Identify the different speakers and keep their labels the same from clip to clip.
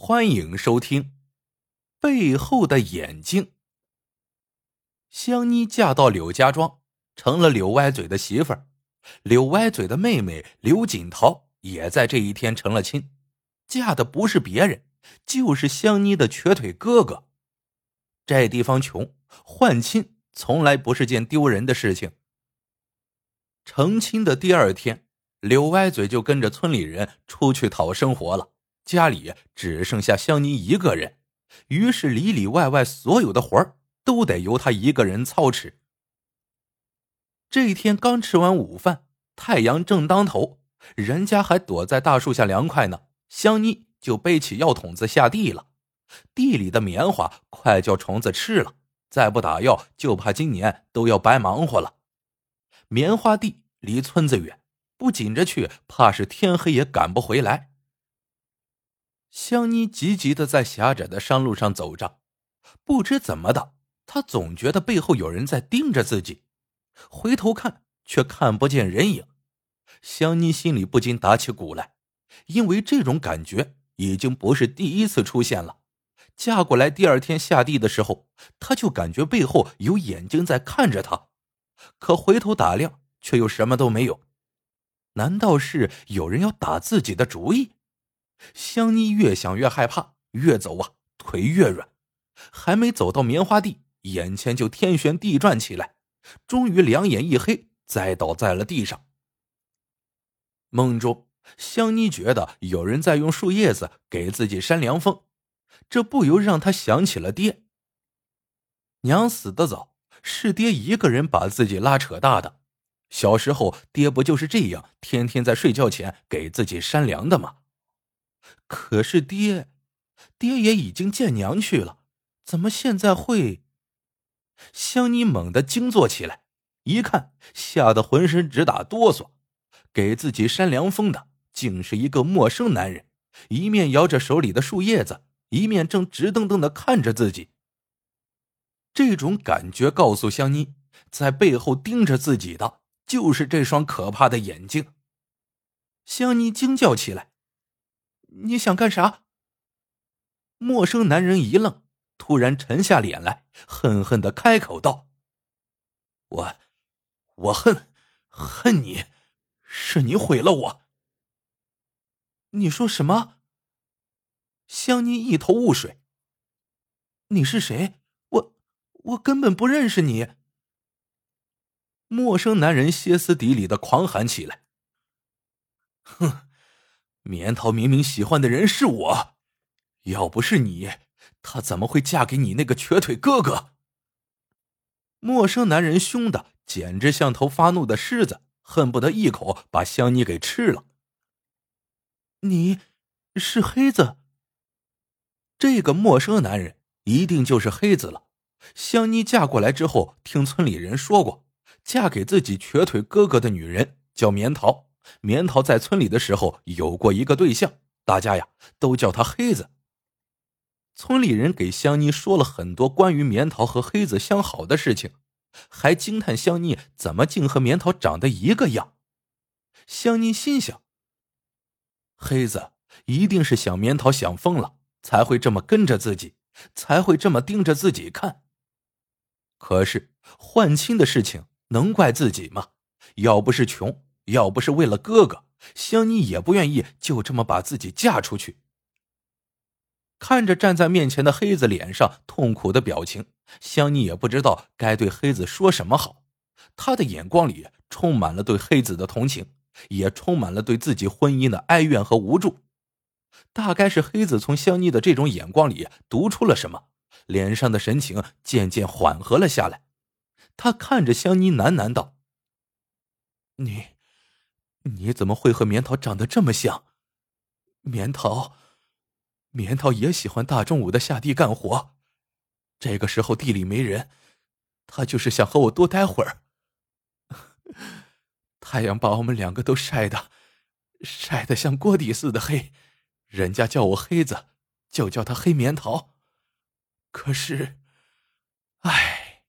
Speaker 1: 欢迎收听《背后的眼睛》。香妮嫁到柳家庄，成了柳歪嘴的媳妇儿。柳歪嘴的妹妹刘锦桃也在这一天成了亲，嫁的不是别人，就是香妮的瘸腿哥哥。这地方穷，换亲从来不是件丢人的事情。成亲的第二天，柳歪嘴就跟着村里人出去讨生活了。家里只剩下香妮一个人，于是里里外外所有的活儿都得由他一个人操持。这一天刚吃完午饭，太阳正当头，人家还躲在大树下凉快呢，香妮就背起药桶子下地了。地里的棉花快叫虫子吃了，再不打药，就怕今年都要白忙活了。棉花地离村子远，不紧着去，怕是天黑也赶不回来。香妮急急的在狭窄的山路上走着，不知怎么的，她总觉得背后有人在盯着自己。回头看，却看不见人影。香妮心里不禁打起鼓来，因为这种感觉已经不是第一次出现了。嫁过来第二天下地的时候，她就感觉背后有眼睛在看着她，可回头打量，却又什么都没有。难道是有人要打自己的主意？香妮越想越害怕，越走啊，腿越软，还没走到棉花地，眼前就天旋地转起来，终于两眼一黑，栽倒在了地上。梦中，香妮觉得有人在用树叶子给自己扇凉风，这不由让她想起了爹。娘死的早，是爹一个人把自己拉扯大的。小时候，爹不就是这样，天天在睡觉前给自己扇凉的吗？可是爹，爹也已经见娘去了，怎么现在会？香妮猛地惊坐起来，一看，吓得浑身直打哆嗦。给自己扇凉风的，竟是一个陌生男人，一面摇着手里的树叶子，一面正直瞪瞪的看着自己。这种感觉告诉香妮，在背后盯着自己的，就是这双可怕的眼睛。香妮惊叫起来。你想干啥？陌生男人一愣，突然沉下脸来，恨恨的开口道：“我，我恨，恨你，是你毁了我。”你说什么？香妮一头雾水。你是谁？我，我根本不认识你。陌生男人歇斯底里的狂喊起来：“哼！”棉桃明明喜欢的人是我，要不是你，她怎么会嫁给你那个瘸腿哥哥？陌生男人凶的简直像头发怒的狮子，恨不得一口把香妮给吃了。你，是黑子。这个陌生男人一定就是黑子了。香妮嫁过来之后，听村里人说过，嫁给自己瘸腿哥哥的女人叫棉桃。棉桃在村里的时候有过一个对象，大家呀都叫他黑子。村里人给香妮说了很多关于棉桃和黑子相好的事情，还惊叹香妮怎么竟和棉桃长得一个样。香妮心想：黑子一定是想棉桃想疯了，才会这么跟着自己，才会这么盯着自己看。可是换亲的事情能怪自己吗？要不是穷。要不是为了哥哥，香妮也不愿意就这么把自己嫁出去。看着站在面前的黑子脸上痛苦的表情，香妮也不知道该对黑子说什么好。他的眼光里充满了对黑子的同情，也充满了对自己婚姻的哀怨和无助。大概是黑子从香妮的这种眼光里读出了什么，脸上的神情渐渐缓和了下来。他看着香妮喃喃道：“你。”你怎么会和棉桃长得这么像？棉桃，棉桃也喜欢大中午的下地干活。这个时候地里没人，他就是想和我多待会儿。太阳把我们两个都晒的，晒得像锅底似的黑，人家叫我黑子，就叫他黑棉桃。可是，唉，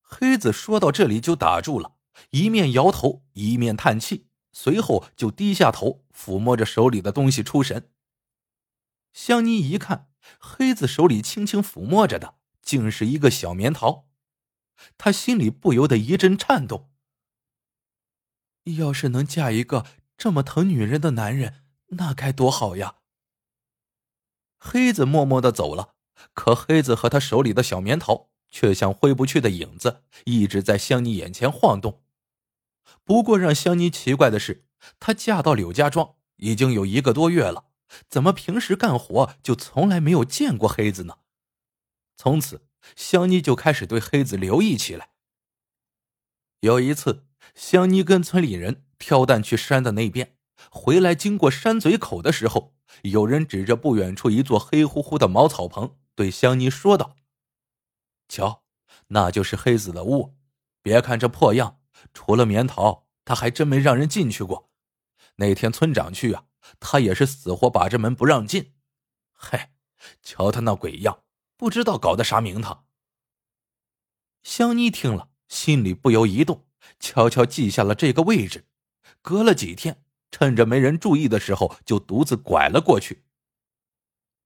Speaker 1: 黑子说到这里就打住了。一面摇头，一面叹气，随后就低下头抚摸着手里的东西出神。香妮一看，黑子手里轻轻抚摸着的，竟是一个小棉桃，她心里不由得一阵颤动。要是能嫁一个这么疼女人的男人，那该多好呀！黑子默默的走了，可黑子和他手里的小棉桃却像挥不去的影子，一直在香妮眼前晃动。不过让香妮奇怪的是，她嫁到柳家庄已经有一个多月了。怎么平时干活就从来没有见过黑子呢？从此，香妮就开始对黑子留意起来。有一次，香妮跟村里人挑担去山的那边，回来经过山嘴口的时候，有人指着不远处一座黑乎乎的茅草棚，对香妮说道：“瞧，那就是黑子的屋。别看这破样，除了棉桃，他还真没让人进去过。那天村长去啊。”他也是死活把这门不让进，嗨，瞧他那鬼样，不知道搞的啥名堂。香妮听了，心里不由一动，悄悄记下了这个位置。隔了几天，趁着没人注意的时候，就独自拐了过去。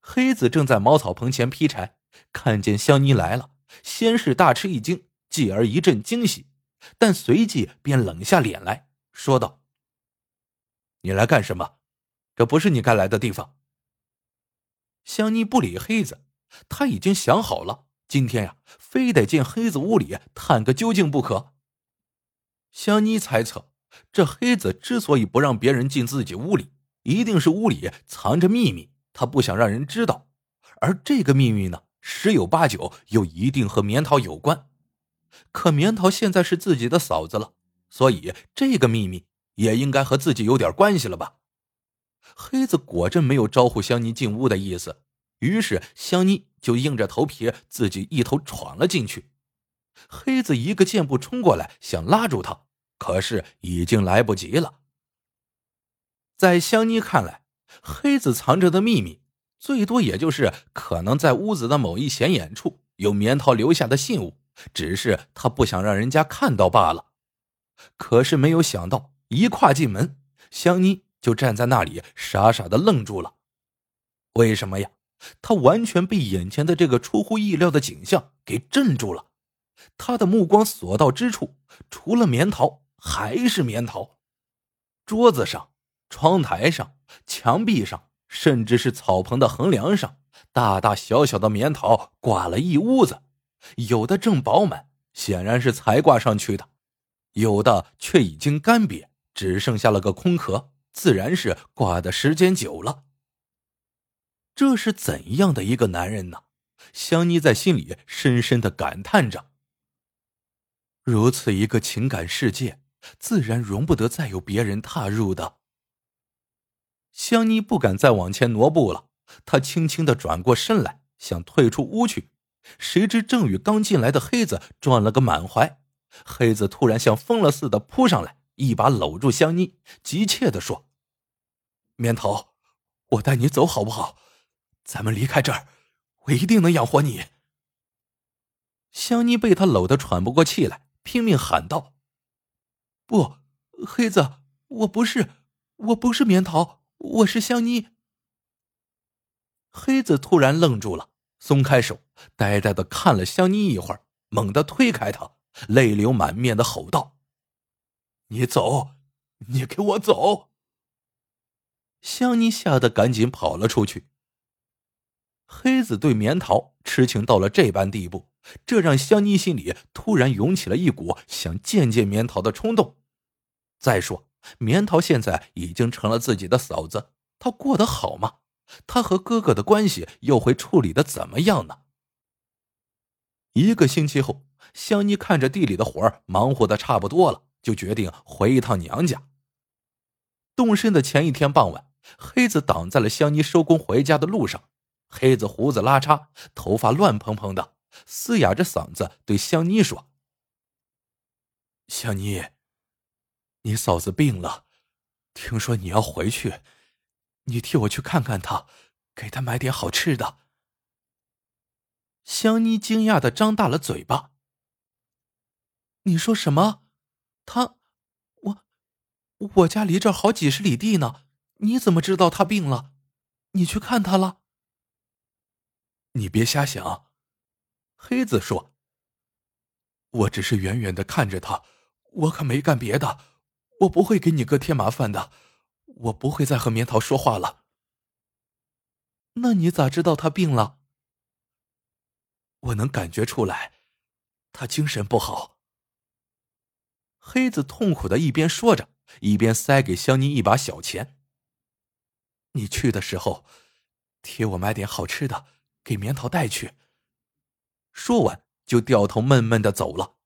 Speaker 1: 黑子正在茅草棚前劈柴，看见香妮来了，先是大吃一惊，继而一阵惊喜，但随即便冷下脸来说道：“你来干什么？”这不是你该来的地方。香妮不理黑子，他已经想好了，今天呀，非得进黑子屋里探个究竟不可。香妮猜测，这黑子之所以不让别人进自己屋里，一定是屋里藏着秘密，他不想让人知道。而这个秘密呢，十有八九又一定和棉桃有关。可棉桃现在是自己的嫂子了，所以这个秘密也应该和自己有点关系了吧？黑子果真没有招呼香妮进屋的意思，于是香妮就硬着头皮自己一头闯了进去。黑子一个箭步冲过来，想拉住他，可是已经来不及了。在香妮看来，黑子藏着的秘密，最多也就是可能在屋子的某一显眼处有棉桃留下的信物，只是他不想让人家看到罢了。可是没有想到，一跨进门，香妮。就站在那里，傻傻的愣住了。为什么呀？他完全被眼前的这个出乎意料的景象给镇住了。他的目光所到之处，除了棉桃，还是棉桃。桌子上、窗台上、墙壁上，甚至是草棚的横梁上，大大小小的棉桃挂了一屋子，有的正饱满，显然是才挂上去的；有的却已经干瘪，只剩下了个空壳。自然是挂的时间久了。这是怎样的一个男人呢？香妮在心里深深的感叹着。如此一个情感世界，自然容不得再有别人踏入的。香妮不敢再往前挪步了，她轻轻的转过身来，想退出屋去，谁知正与刚进来的黑子撞了个满怀。黑子突然像疯了似的扑上来，一把搂住香妮，急切的说。棉头，我带你走好不好？咱们离开这儿，我一定能养活你。香妮被他搂得喘不过气来，拼命喊道：“不，黑子，我不是，我不是棉桃，我是香妮。”黑子突然愣住了，松开手，呆呆的看了香妮一会儿，猛地推开她，泪流满面的吼道：“你走，你给我走！”香妮吓得赶紧跑了出去。黑子对棉桃痴情到了这般地步，这让香妮心里突然涌起了一股想见见棉桃的冲动。再说，棉桃现在已经成了自己的嫂子，她过得好吗？他和哥哥的关系又会处理的怎么样呢？一个星期后，香妮看着地里的活忙活的差不多了，就决定回一趟娘家。动身的前一天傍晚。黑子挡在了香妮收工回家的路上。黑子胡子拉碴，头发乱蓬蓬的，嘶哑着嗓子对香妮说：“香妮，你嫂子病了，听说你要回去，你替我去看看她，给她买点好吃的。”香妮惊讶的张大了嘴巴：“你说什么？她，我，我家离这好几十里地呢。”你怎么知道他病了？你去看他了？你别瞎想。”黑子说：“我只是远远的看着他，我可没干别的。我不会给你哥添麻烦的，我不会再和棉桃说话了。”那你咋知道他病了？我能感觉出来，他精神不好。黑子痛苦的一边说着，一边塞给香妮一把小钱。你去的时候，替我买点好吃的，给棉桃带去。说完，就掉头闷闷的走了。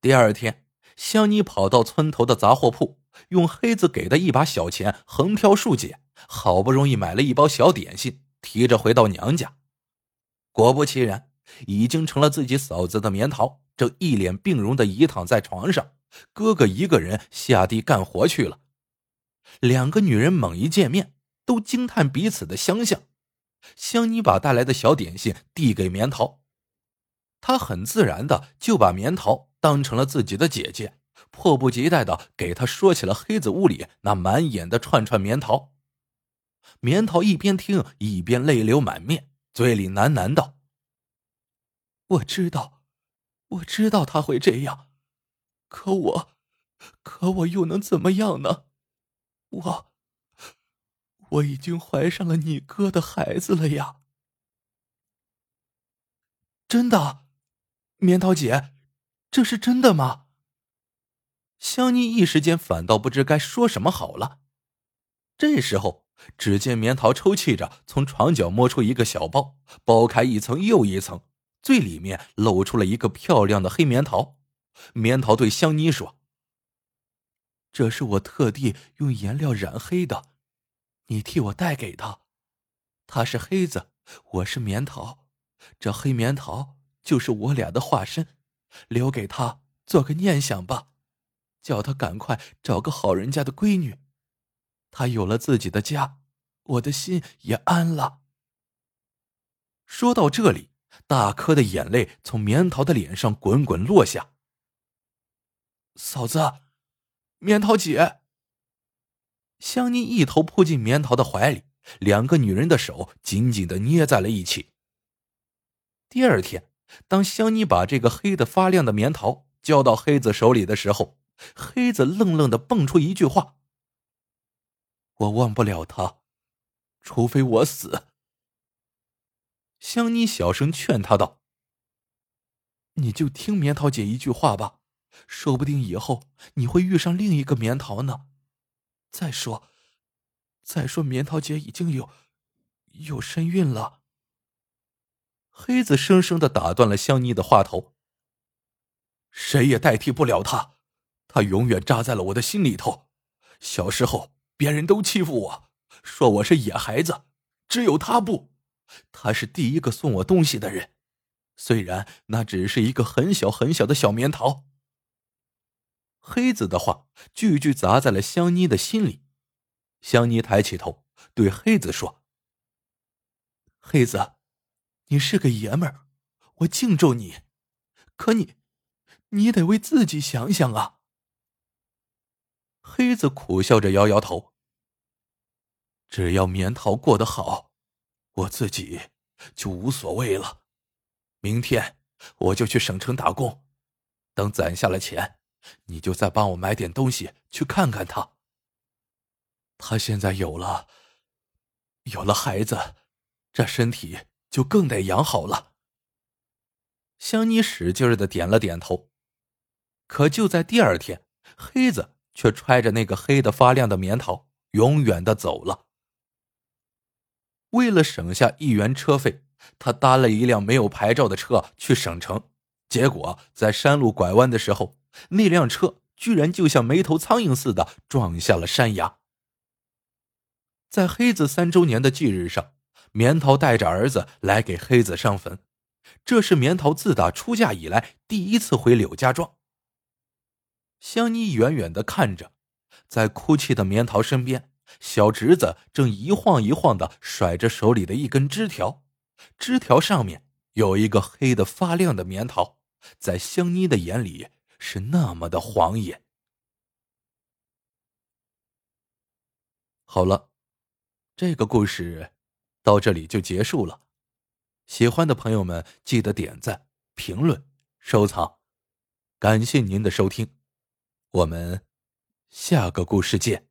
Speaker 1: 第二天，香妮跑到村头的杂货铺，用黑子给的一把小钱横挑竖拣，好不容易买了一包小点心，提着回到娘家。果不其然，已经成了自己嫂子的棉桃，正一脸病容的倚躺在床上，哥哥一个人下地干活去了。两个女人猛一见面，都惊叹彼此的相像。香妮把带来的小点心递给棉桃，她很自然的就把棉桃当成了自己的姐姐，迫不及待的给她说起了黑子屋里那满眼的串串棉桃。棉桃一边听一边泪流满面。嘴里喃喃道：“我知道，我知道他会这样，可我，可我又能怎么样呢？我，我已经怀上了你哥的孩子了呀！真的，棉桃姐，这是真的吗？”香妮一时间反倒不知该说什么好了。这时候。只见棉桃抽泣着从床角摸出一个小包，剥开一层又一层，最里面露出了一个漂亮的黑棉桃。棉桃对香妮说：“这是我特地用颜料染黑的，你替我带给他。他是黑子，我是棉桃，这黑棉桃就是我俩的化身，留给他做个念想吧，叫他赶快找个好人家的闺女。”他有了自己的家，我的心也安了。说到这里，大颗的眼泪从棉桃的脸上滚滚落下。嫂子，棉桃姐。香妮一头扑进棉桃的怀里，两个女人的手紧紧的捏在了一起。第二天，当香妮把这个黑的发亮的棉桃交到黑子手里的时候，黑子愣愣的蹦出一句话。我忘不了他，除非我死。香妮小声劝他道：“你就听棉桃姐一句话吧，说不定以后你会遇上另一个棉桃呢。再说，再说，棉桃姐已经有有身孕了。”黑子生生的打断了香妮的话头：“谁也代替不了他，他永远扎在了我的心里头。小时候。”别人都欺负我，说我是野孩子，只有他不，他是第一个送我东西的人，虽然那只是一个很小很小的小棉桃。黑子的话句句砸在了香妮的心里，香妮抬起头对黑子说：“黑子，你是个爷们儿，我敬重你，可你，你得为自己想想啊。”黑子苦笑着摇摇头。只要棉桃过得好，我自己就无所谓了。明天我就去省城打工，等攒下了钱，你就再帮我买点东西去看看他。他现在有了，有了孩子，这身体就更得养好了。香妮使劲的点了点头。可就在第二天，黑子。却揣着那个黑的发亮的棉桃，永远的走了。为了省下一元车费，他搭了一辆没有牌照的车去省城，结果在山路拐弯的时候，那辆车居然就像没头苍蝇似的撞下了山崖。在黑子三周年的忌日上，棉桃带着儿子来给黑子上坟，这是棉桃自打出嫁以来第一次回柳家庄。香妮远远的看着，在哭泣的棉桃身边，小侄子正一晃一晃的甩着手里的一根枝条，枝条上面有一个黑的发亮的棉桃，在香妮的眼里是那么的晃眼。好了，这个故事到这里就结束了。喜欢的朋友们记得点赞、评论、收藏，感谢您的收听，我们下个故事见。